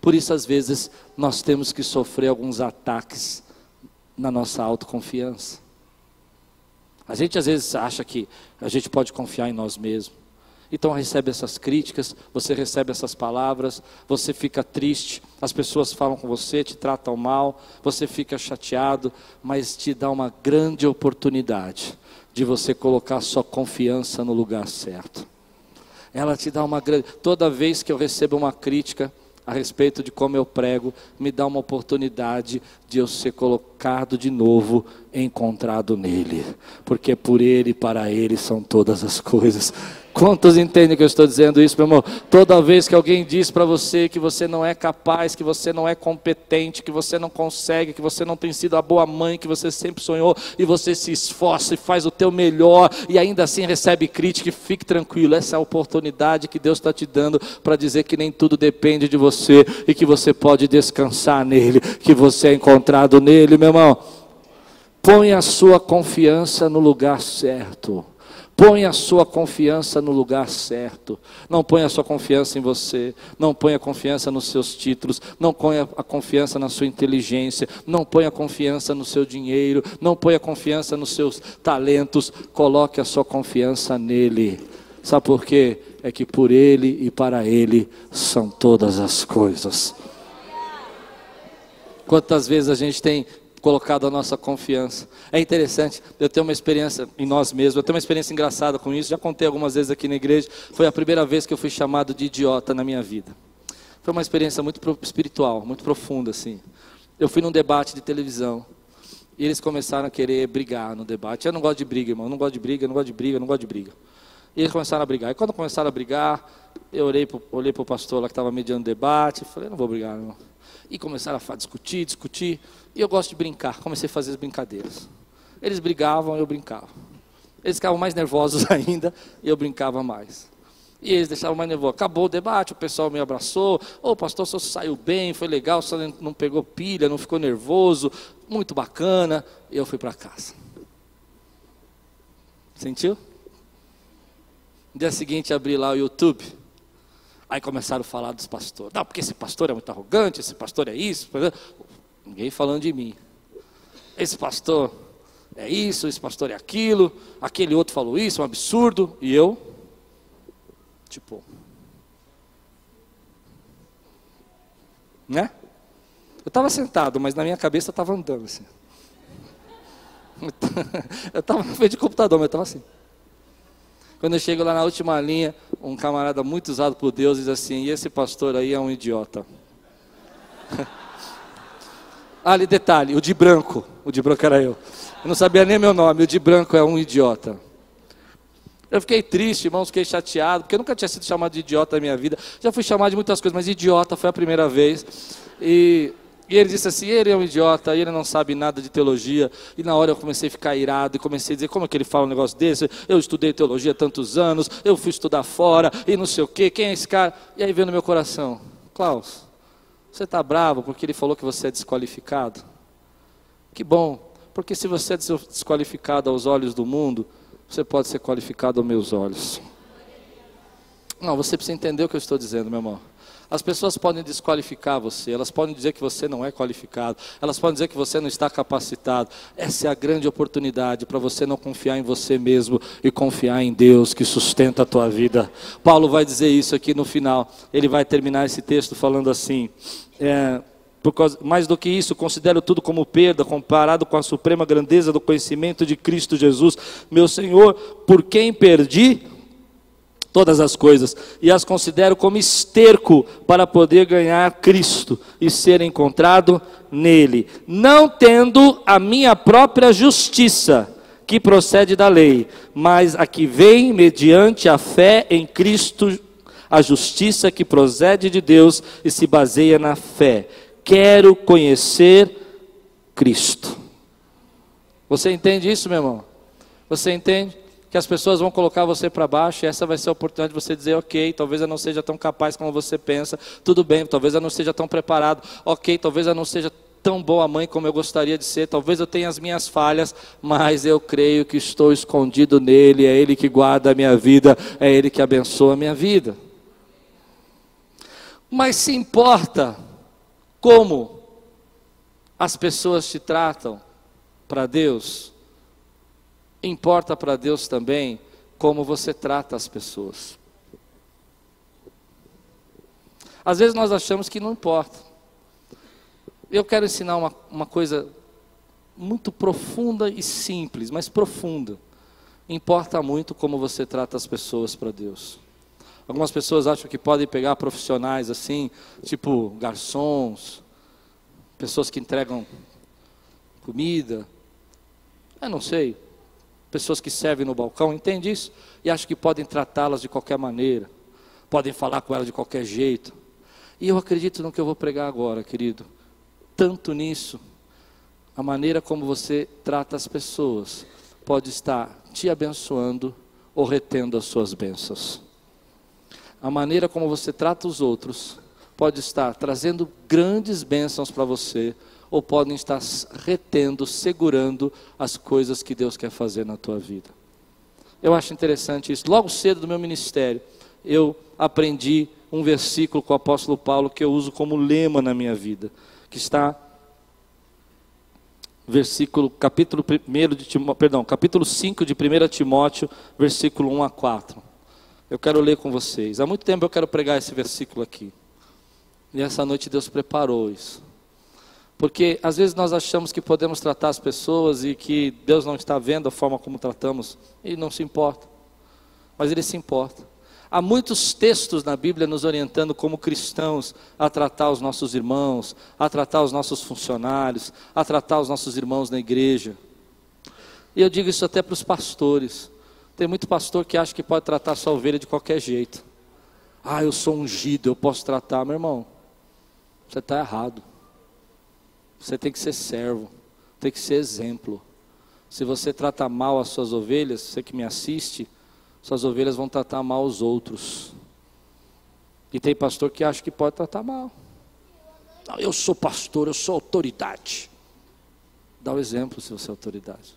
Por isso, às vezes, nós temos que sofrer alguns ataques na nossa autoconfiança. A gente às vezes acha que a gente pode confiar em nós mesmos. Então recebe essas críticas, você recebe essas palavras, você fica triste, as pessoas falam com você, te tratam mal, você fica chateado, mas te dá uma grande oportunidade de você colocar sua confiança no lugar certo. Ela te dá uma grande. Toda vez que eu recebo uma crítica, a respeito de como eu prego, me dá uma oportunidade de eu ser colocado de novo, encontrado nele, porque por ele e para ele são todas as coisas. Quantos entendem que eu estou dizendo isso, meu irmão? Toda vez que alguém diz para você que você não é capaz, que você não é competente, que você não consegue, que você não tem sido a boa mãe que você sempre sonhou, e você se esforça e faz o teu melhor, e ainda assim recebe crítica, fique tranquilo, essa é a oportunidade que Deus está te dando para dizer que nem tudo depende de você, e que você pode descansar nele, que você é encontrado nele, meu irmão. Põe a sua confiança no lugar certo. Põe a sua confiança no lugar certo. Não ponha a sua confiança em você. Não ponha a confiança nos seus títulos. Não ponha a confiança na sua inteligência. Não ponha a confiança no seu dinheiro. Não ponha a confiança nos seus talentos. Coloque a sua confiança nele. Sabe por quê? É que por ele e para ele são todas as coisas. Quantas vezes a gente tem colocado a nossa confiança. É interessante, eu tenho uma experiência em nós mesmos, eu tenho uma experiência engraçada com isso, já contei algumas vezes aqui na igreja, foi a primeira vez que eu fui chamado de idiota na minha vida. Foi uma experiência muito espiritual, muito profunda assim. Eu fui num debate de televisão, e eles começaram a querer brigar no debate. Eu não gosto de briga, irmão, eu não gosto de briga, eu não gosto de briga, eu não gosto de briga. E eles começaram a brigar. E quando começaram a brigar, eu olhei para o pastor lá que estava mediando o debate, falei, não vou brigar, não. E começaram a discutir, discutir. E eu gosto de brincar, comecei a fazer as brincadeiras. Eles brigavam, eu brincava. Eles ficavam mais nervosos ainda e eu brincava mais. E eles deixavam mais nervosos. Acabou o debate, o pessoal me abraçou. Ô, oh, pastor, só saiu bem, foi legal, só não pegou pilha, não ficou nervoso, muito bacana. E eu fui para casa. Sentiu? No dia seguinte abri lá o YouTube. Aí começaram a falar dos pastores. Não, porque esse pastor é muito arrogante, esse pastor é isso. Ninguém falando de mim. Esse pastor é isso, esse pastor é aquilo, aquele outro falou isso, é um absurdo. E eu, tipo, né? Eu estava sentado, mas na minha cabeça estava andando assim. Eu estava no meio de computador, mas eu estava assim. Quando eu chego lá na última linha, um camarada muito usado por Deus diz assim: e esse pastor aí é um idiota. Ali, detalhe: o de branco. O de branco era eu. Eu não sabia nem meu nome. O de branco é um idiota. Eu fiquei triste, irmãos, fiquei chateado, porque eu nunca tinha sido chamado de idiota na minha vida. Já fui chamado de muitas coisas, mas idiota foi a primeira vez. E, e ele disse assim: ele é um idiota, ele não sabe nada de teologia. E na hora eu comecei a ficar irado e comecei a dizer: como é que ele fala um negócio desse? Eu estudei teologia tantos anos, eu fui estudar fora e não sei o quê, quem é esse cara? E aí veio no meu coração: Klaus, você está bravo porque ele falou que você é desqualificado? Que bom, porque se você é desqualificado aos olhos do mundo, você pode ser qualificado aos meus olhos. Não, você precisa entender o que eu estou dizendo, meu irmão. As pessoas podem desqualificar você, elas podem dizer que você não é qualificado, elas podem dizer que você não está capacitado. Essa é a grande oportunidade para você não confiar em você mesmo e confiar em Deus que sustenta a tua vida. Paulo vai dizer isso aqui no final. Ele vai terminar esse texto falando assim: é, Causa, mais do que isso, considero tudo como perda comparado com a suprema grandeza do conhecimento de Cristo Jesus, meu Senhor, por quem perdi todas as coisas e as considero como esterco para poder ganhar Cristo e ser encontrado nele, não tendo a minha própria justiça que procede da lei, mas a que vem mediante a fé em Cristo, a justiça que procede de Deus e se baseia na fé quero conhecer Cristo. Você entende isso, meu irmão? Você entende que as pessoas vão colocar você para baixo e essa vai ser a oportunidade de você dizer, ok, talvez eu não seja tão capaz como você pensa, tudo bem, talvez eu não seja tão preparado, ok, talvez eu não seja tão boa mãe como eu gostaria de ser, talvez eu tenha as minhas falhas, mas eu creio que estou escondido nele, é ele que guarda a minha vida, é ele que abençoa a minha vida. Mas se importa como as pessoas te tratam para Deus, importa para Deus também como você trata as pessoas. Às vezes nós achamos que não importa. Eu quero ensinar uma, uma coisa muito profunda e simples, mas profunda. Importa muito como você trata as pessoas para Deus. Algumas pessoas acham que podem pegar profissionais assim, tipo garçons, pessoas que entregam comida, eu não sei, pessoas que servem no balcão, entende isso? E acham que podem tratá-las de qualquer maneira, podem falar com elas de qualquer jeito. E eu acredito no que eu vou pregar agora, querido. Tanto nisso, a maneira como você trata as pessoas pode estar te abençoando ou retendo as suas bênçãos a maneira como você trata os outros pode estar trazendo grandes bênçãos para você, ou podem estar retendo, segurando as coisas que Deus quer fazer na tua vida. Eu acho interessante isso. Logo cedo do meu ministério, eu aprendi um versículo com o apóstolo Paulo que eu uso como lema na minha vida, que está versículo capítulo 1 de Timóteo, perdão, capítulo 5 de 1 Timóteo, versículo 1 a 4. Eu quero ler com vocês. Há muito tempo eu quero pregar esse versículo aqui. E essa noite Deus preparou isso. Porque às vezes nós achamos que podemos tratar as pessoas e que Deus não está vendo a forma como tratamos e não se importa. Mas Ele se importa. Há muitos textos na Bíblia nos orientando como cristãos a tratar os nossos irmãos, a tratar os nossos funcionários, a tratar os nossos irmãos na igreja. E eu digo isso até para os pastores. Tem muito pastor que acha que pode tratar sua ovelha de qualquer jeito. Ah, eu sou ungido, eu posso tratar, meu irmão. Você está errado. Você tem que ser servo, tem que ser exemplo. Se você trata mal as suas ovelhas, você que me assiste, suas ovelhas vão tratar mal os outros. E tem pastor que acha que pode tratar mal. Não, eu sou pastor, eu sou autoridade. Dá o exemplo se você é autoridade.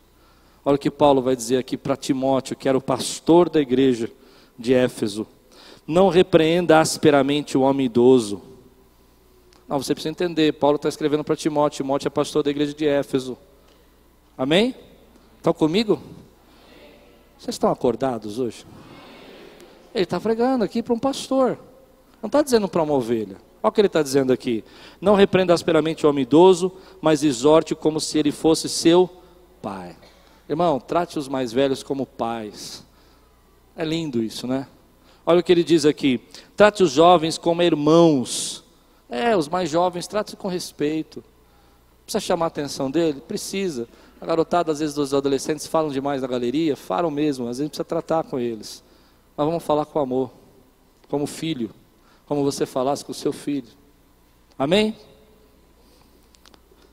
Olha o que Paulo vai dizer aqui para Timóteo, que era o pastor da igreja de Éfeso. Não repreenda asperamente o homem idoso. Não, você precisa entender, Paulo está escrevendo para Timóteo, Timóteo é pastor da igreja de Éfeso. Amém? Estão comigo? Vocês estão acordados hoje? Ele está pregando aqui para um pastor. Não está dizendo para uma ovelha. Olha o que ele está dizendo aqui. Não repreenda asperamente o homem idoso, mas exorte como se ele fosse seu pai. Irmão, trate os mais velhos como pais. É lindo isso, né? Olha o que ele diz aqui: trate os jovens como irmãos. É, os mais jovens, trate com respeito. Precisa chamar a atenção dele? Precisa. A garotada, às vezes, dos adolescentes falam demais na galeria, falam mesmo, às vezes precisa tratar com eles. Mas vamos falar com amor, como filho, como você falasse com o seu filho. Amém?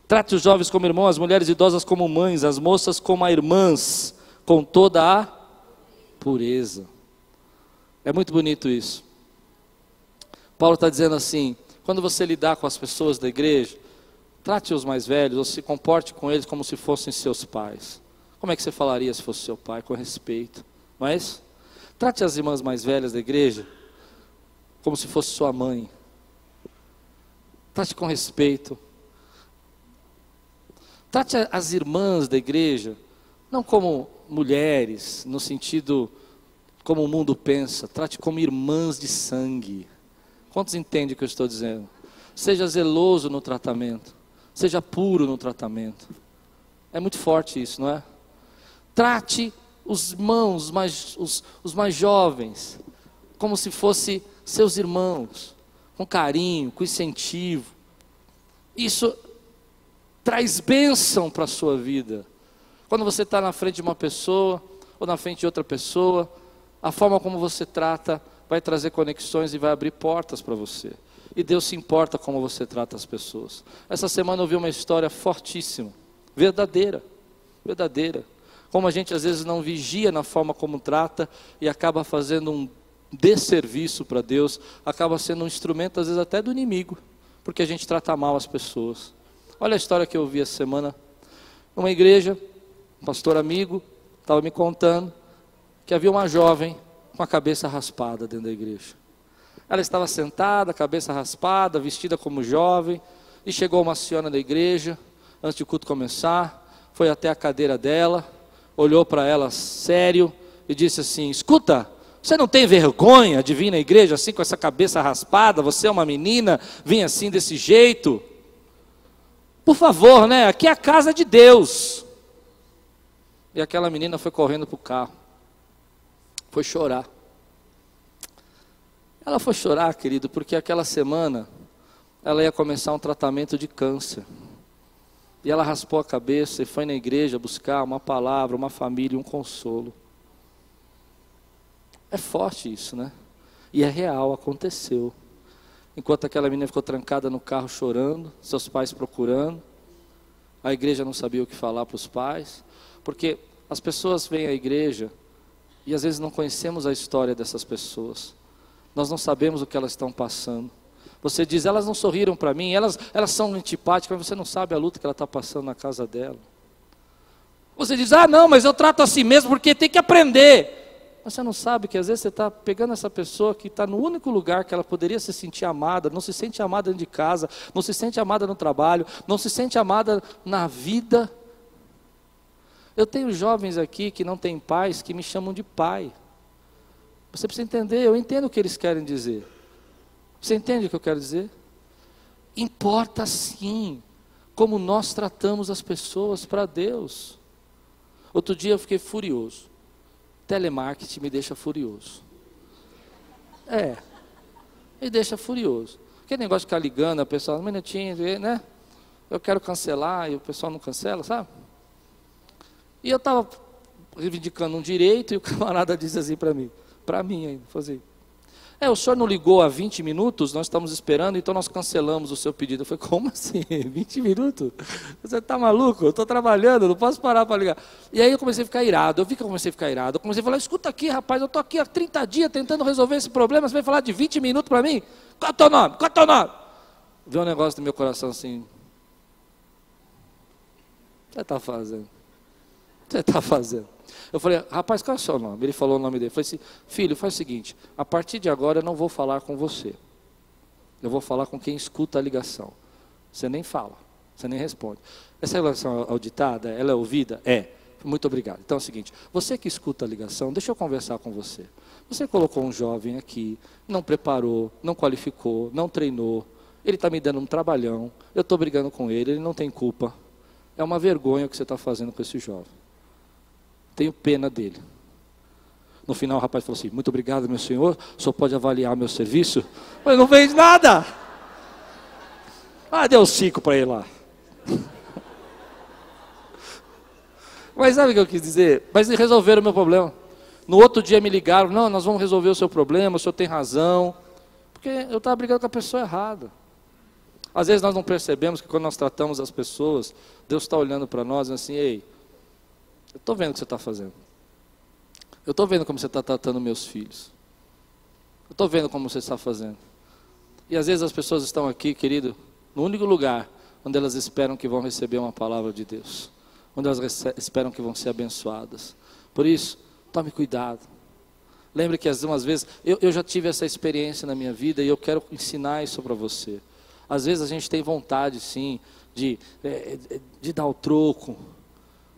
Trate os jovens como irmãos, as mulheres idosas como mães, as moças como irmãs, com toda a pureza. É muito bonito isso. Paulo está dizendo assim: quando você lidar com as pessoas da igreja, trate os mais velhos, ou se comporte com eles como se fossem seus pais. Como é que você falaria se fosse seu pai? Com respeito. Mas trate as irmãs mais velhas da igreja como se fosse sua mãe. Trate com respeito. Trate as irmãs da igreja não como mulheres, no sentido como o mundo pensa, trate como irmãs de sangue. Quantos entendem o que eu estou dizendo? Seja zeloso no tratamento, seja puro no tratamento. É muito forte isso, não é? Trate os irmãos, mais, os, os mais jovens, como se fossem seus irmãos, com carinho, com incentivo. Isso traz bênção para a sua vida. Quando você está na frente de uma pessoa, ou na frente de outra pessoa, a forma como você trata vai trazer conexões e vai abrir portas para você. E Deus se importa como você trata as pessoas. Essa semana eu vi uma história fortíssima, verdadeira, verdadeira. Como a gente às vezes não vigia na forma como trata e acaba fazendo um desserviço para Deus, acaba sendo um instrumento às vezes até do inimigo, porque a gente trata mal as pessoas. Olha a história que eu vi essa semana. Numa igreja, um pastor amigo estava me contando que havia uma jovem com a cabeça raspada dentro da igreja. Ela estava sentada, cabeça raspada, vestida como jovem, e chegou uma senhora da igreja, antes de o culto começar, foi até a cadeira dela, olhou para ela sério e disse assim: Escuta, você não tem vergonha de vir na igreja assim com essa cabeça raspada? Você é uma menina, vem assim desse jeito? Por favor, né? Aqui é a casa de Deus. E aquela menina foi correndo para o carro. Foi chorar. Ela foi chorar, querido, porque aquela semana ela ia começar um tratamento de câncer. E ela raspou a cabeça e foi na igreja buscar uma palavra, uma família, um consolo. É forte isso, né? E é real, aconteceu. Enquanto aquela menina ficou trancada no carro chorando, seus pais procurando, a igreja não sabia o que falar para os pais, porque as pessoas vêm à igreja e às vezes não conhecemos a história dessas pessoas, nós não sabemos o que elas estão passando. Você diz, elas não sorriram para mim, elas, elas são antipáticas, mas você não sabe a luta que ela está passando na casa dela. Você diz, ah, não, mas eu trato assim mesmo porque tem que aprender. Mas você não sabe que às vezes você está pegando essa pessoa que está no único lugar que ela poderia se sentir amada, não se sente amada dentro de casa, não se sente amada no trabalho, não se sente amada na vida. Eu tenho jovens aqui que não têm pais que me chamam de pai. Você precisa entender, eu entendo o que eles querem dizer. Você entende o que eu quero dizer? Importa sim como nós tratamos as pessoas para Deus. Outro dia eu fiquei furioso telemarketing me deixa furioso. É, me deixa furioso. Aquele negócio de ficar ligando, a pessoa, um minutinho, né? Eu quero cancelar e o pessoal não cancela, sabe? E eu estava reivindicando um direito e o camarada disse assim para mim, para mim ainda, fazer. Assim, é, o senhor não ligou há 20 minutos, nós estamos esperando, então nós cancelamos o seu pedido. Eu falei, como assim? 20 minutos? Você está maluco? Eu estou trabalhando, não posso parar para ligar. E aí eu comecei a ficar irado, eu vi que eu comecei a ficar irado. Eu comecei a falar, escuta aqui, rapaz, eu estou aqui há 30 dias tentando resolver esse problema, você vai falar de 20 minutos para mim? Qual é o teu nome? Qual é o teu nome? Viu um negócio no meu coração assim. O que você está fazendo? Você está fazendo? Eu falei, rapaz, qual é o seu nome? Ele falou o nome dele. Eu falei assim, filho, faz o seguinte, a partir de agora eu não vou falar com você. Eu vou falar com quem escuta a ligação. Você nem fala, você nem responde. Essa ligação auditada, ela é ouvida? É. Muito obrigado. Então é o seguinte, você que escuta a ligação, deixa eu conversar com você. Você colocou um jovem aqui, não preparou, não qualificou, não treinou, ele está me dando um trabalhão, eu estou brigando com ele, ele não tem culpa. É uma vergonha o que você está fazendo com esse jovem. Tenho pena dele. No final o rapaz falou assim: Muito obrigado, meu senhor. O senhor pode avaliar meu serviço? Mas não fez nada. Ah, deu cinco para ele lá. Mas sabe o que eu quis dizer? Mas resolveram o meu problema. No outro dia me ligaram, não, nós vamos resolver o seu problema, o senhor tem razão. Porque eu estava brigando com a pessoa errada. Às vezes nós não percebemos que quando nós tratamos as pessoas, Deus está olhando para nós assim, ei, eu estou vendo o que você está fazendo. Eu estou vendo como você está tratando meus filhos. Eu estou vendo como você está fazendo. E às vezes as pessoas estão aqui, querido, no único lugar onde elas esperam que vão receber uma palavra de Deus, onde elas esperam que vão ser abençoadas. Por isso, tome cuidado. Lembre que algumas vezes, eu, eu já tive essa experiência na minha vida e eu quero ensinar isso para você. Às vezes a gente tem vontade, sim, de, é, é, de dar o troco,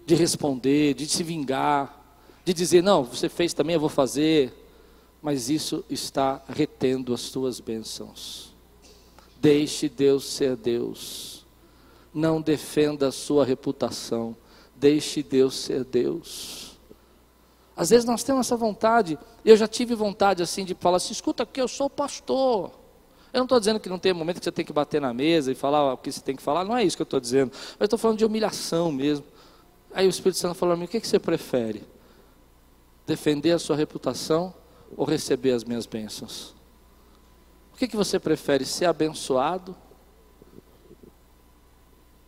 de responder, de se vingar, de dizer, não, você fez também, eu vou fazer. Mas isso está retendo as suas bênçãos. Deixe Deus ser Deus. Não defenda a sua reputação. Deixe Deus ser Deus. Às vezes nós temos essa vontade, eu já tive vontade assim de falar assim: escuta aqui, eu sou pastor. Eu não estou dizendo que não tem momento que você tem que bater na mesa e falar o que você tem que falar, não é isso que eu estou dizendo. Mas estou falando de humilhação mesmo. Aí o Espírito Santo falou a mim: o que, que você prefere? Defender a sua reputação ou receber as minhas bênçãos? O que, que você prefere, ser abençoado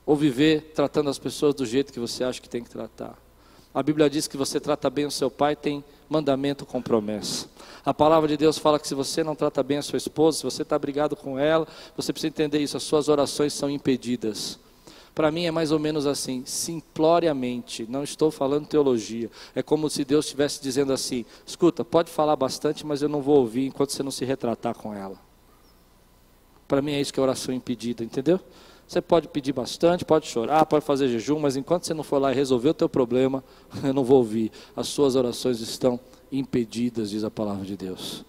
ou viver tratando as pessoas do jeito que você acha que tem que tratar? A Bíblia diz que você trata bem o seu pai, tem mandamento com promessa. A palavra de Deus fala que se você não trata bem a sua esposa, se você está brigado com ela, você precisa entender isso, as suas orações são impedidas. Para mim é mais ou menos assim, simploriamente, não estou falando teologia. É como se Deus estivesse dizendo assim: escuta, pode falar bastante, mas eu não vou ouvir enquanto você não se retratar com ela. Para mim é isso que é oração impedida, entendeu? Você pode pedir bastante, pode chorar, pode fazer jejum, mas enquanto você não for lá e resolver o teu problema, eu não vou ouvir. As suas orações estão impedidas, diz a palavra de Deus.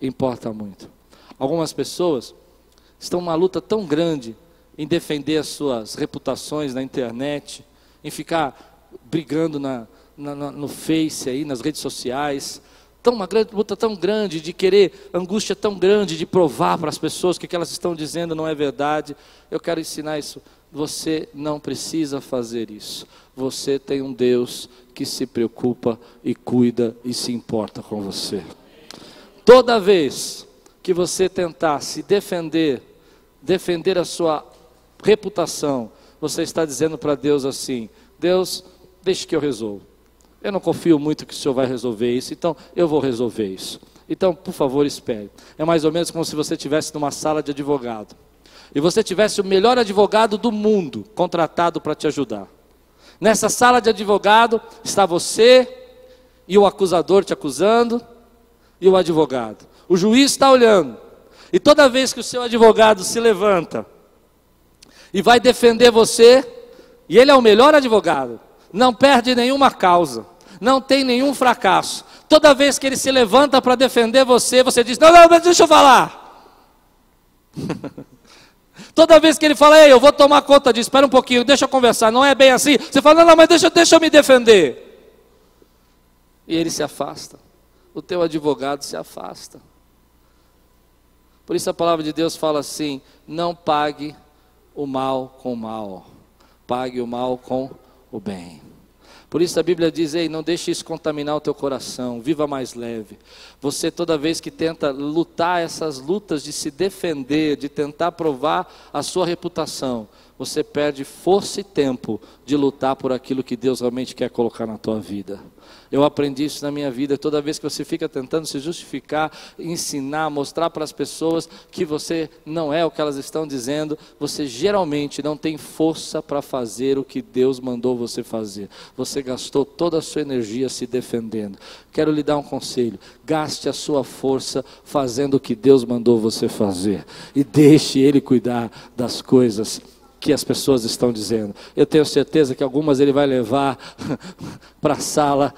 Importa muito. Algumas pessoas estão numa luta tão grande em defender as suas reputações na internet, em ficar brigando na, na, no Face aí, nas redes sociais, tão uma grande, luta tão grande de querer, angústia tão grande de provar para as pessoas que o que elas estão dizendo não é verdade. Eu quero ensinar isso. Você não precisa fazer isso. Você tem um Deus que se preocupa e cuida e se importa com você. Toda vez que você tentar se defender, defender a sua reputação, você está dizendo para Deus assim: Deus, deixe que eu resolvo. Eu não confio muito que o senhor vai resolver isso, então eu vou resolver isso. Então, por favor, espere. É mais ou menos como se você estivesse numa sala de advogado. E você tivesse o melhor advogado do mundo contratado para te ajudar. Nessa sala de advogado está você e o acusador te acusando e o advogado. O juiz está olhando. E toda vez que o seu advogado se levanta e vai defender você, e ele é o melhor advogado, não perde nenhuma causa não tem nenhum fracasso. Toda vez que ele se levanta para defender você, você diz: Não, não, mas deixa eu falar. Toda vez que ele fala, Ei, eu vou tomar conta disso, espera um pouquinho, deixa eu conversar, não é bem assim. Você fala, não, não, mas deixa, deixa eu me defender. E ele se afasta. O teu advogado se afasta. Por isso a palavra de Deus fala assim: não pague o mal com o mal, pague o mal com o bem. Por isso a Bíblia diz: Ei, não deixe isso contaminar o teu coração, viva mais leve. Você, toda vez que tenta lutar essas lutas de se defender, de tentar provar a sua reputação, você perde força e tempo de lutar por aquilo que Deus realmente quer colocar na tua vida. Eu aprendi isso na minha vida. Toda vez que você fica tentando se justificar, ensinar, mostrar para as pessoas que você não é o que elas estão dizendo, você geralmente não tem força para fazer o que Deus mandou você fazer. Você gastou toda a sua energia se defendendo. Quero lhe dar um conselho: gaste a sua força fazendo o que Deus mandou você fazer e deixe Ele cuidar das coisas que as pessoas estão dizendo. Eu tenho certeza que algumas ele vai levar para a sala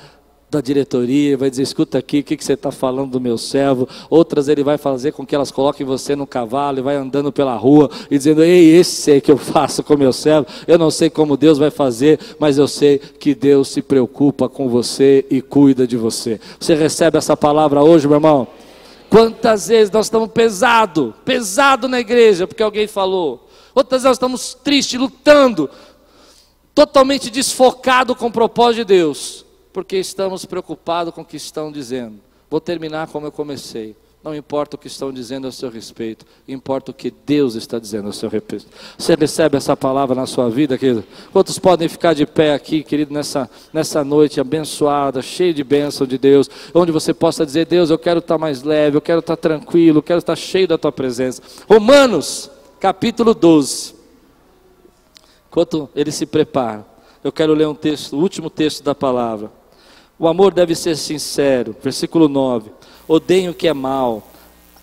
da diretoria, vai dizer: escuta aqui, o que, que você está falando do meu servo? Outras ele vai fazer com que elas coloquem você no cavalo e vai andando pela rua e dizendo: ei, esse é que eu faço com meu servo. Eu não sei como Deus vai fazer, mas eu sei que Deus se preocupa com você e cuida de você. Você recebe essa palavra hoje, meu irmão? Quantas vezes nós estamos pesado, pesado na igreja, porque alguém falou. Outras nós estamos tristes, lutando, totalmente desfocado com o propósito de Deus, porque estamos preocupados com o que estão dizendo. Vou terminar como eu comecei. Não importa o que estão dizendo a seu respeito, importa o que Deus está dizendo a seu respeito. Você recebe essa palavra na sua vida, querido? Quantos podem ficar de pé aqui, querido, nessa, nessa noite abençoada, cheia de bênção de Deus, onde você possa dizer: Deus, eu quero estar mais leve, eu quero estar tranquilo, eu quero estar cheio da tua presença. Romanos, capítulo 12. Enquanto ele se prepara, eu quero ler um texto, o último texto da palavra. O amor deve ser sincero, versículo 9. Odeiem o que é mal,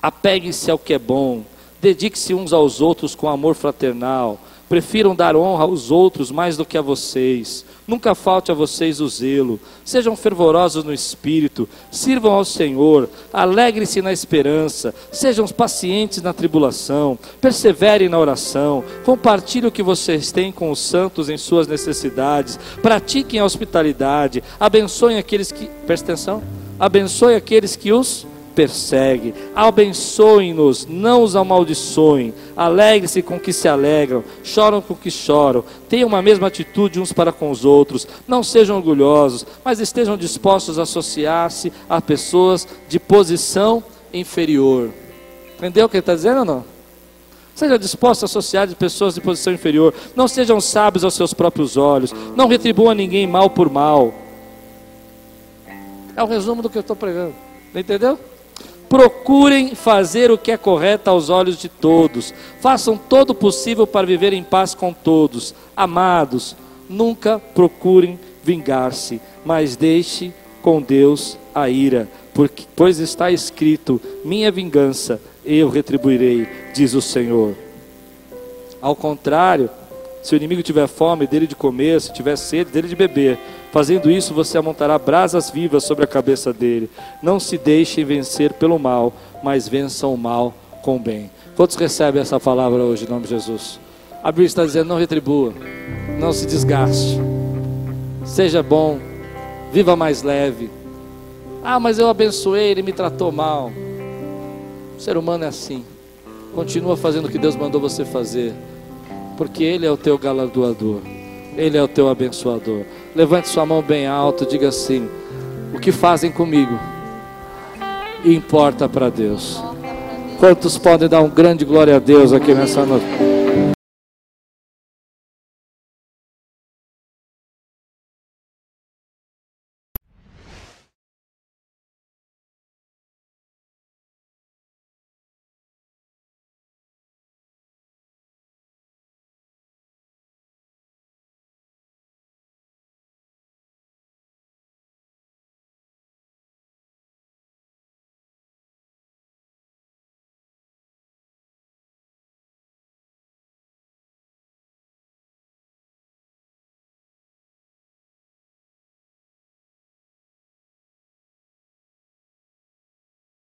apeguem-se ao que é bom, dediquem-se uns aos outros com amor fraternal, prefiram dar honra aos outros mais do que a vocês. Nunca falte a vocês o zelo, sejam fervorosos no espírito, sirvam ao Senhor, alegrem-se na esperança, sejam pacientes na tribulação, perseverem na oração, compartilhem o que vocês têm com os santos em suas necessidades, pratiquem a hospitalidade, abençoem aqueles que. Presta atenção. Abençoe aqueles que os perseguem, abençoem-nos, não os amaldiçoem, alegre-se com que se alegram, choram com que choram, tenham uma mesma atitude uns para com os outros, não sejam orgulhosos, mas estejam dispostos a associar-se a pessoas de posição inferior. Entendeu o que ele está dizendo ou não? Seja disposto a associar de pessoas de posição inferior. Não sejam sábios aos seus próprios olhos. Não retribuam a ninguém mal por mal. É o resumo do que eu estou pregando. Entendeu? Procurem fazer o que é correto aos olhos de todos. Façam todo o possível para viver em paz com todos. Amados, nunca procurem vingar-se, mas deixe com Deus a ira, porque, pois está escrito: Minha vingança eu retribuirei, diz o Senhor. Ao contrário, se o inimigo tiver fome, dele de comer, se tiver sede, dele de beber. Fazendo isso, você amontará brasas vivas sobre a cabeça dele. Não se deixem vencer pelo mal, mas vençam o mal com o bem. Quantos recebem essa palavra hoje, em nome de Jesus? A Bíblia está dizendo: não retribua, não se desgaste, seja bom, viva mais leve. Ah, mas eu abençoei, ele me tratou mal. O ser humano é assim. Continua fazendo o que Deus mandou você fazer porque Ele é o teu galardoador, Ele é o teu abençoador. Levante sua mão bem alto, diga assim: O que fazem comigo importa para Deus. Quantos podem dar um grande glória a Deus aqui nessa noite?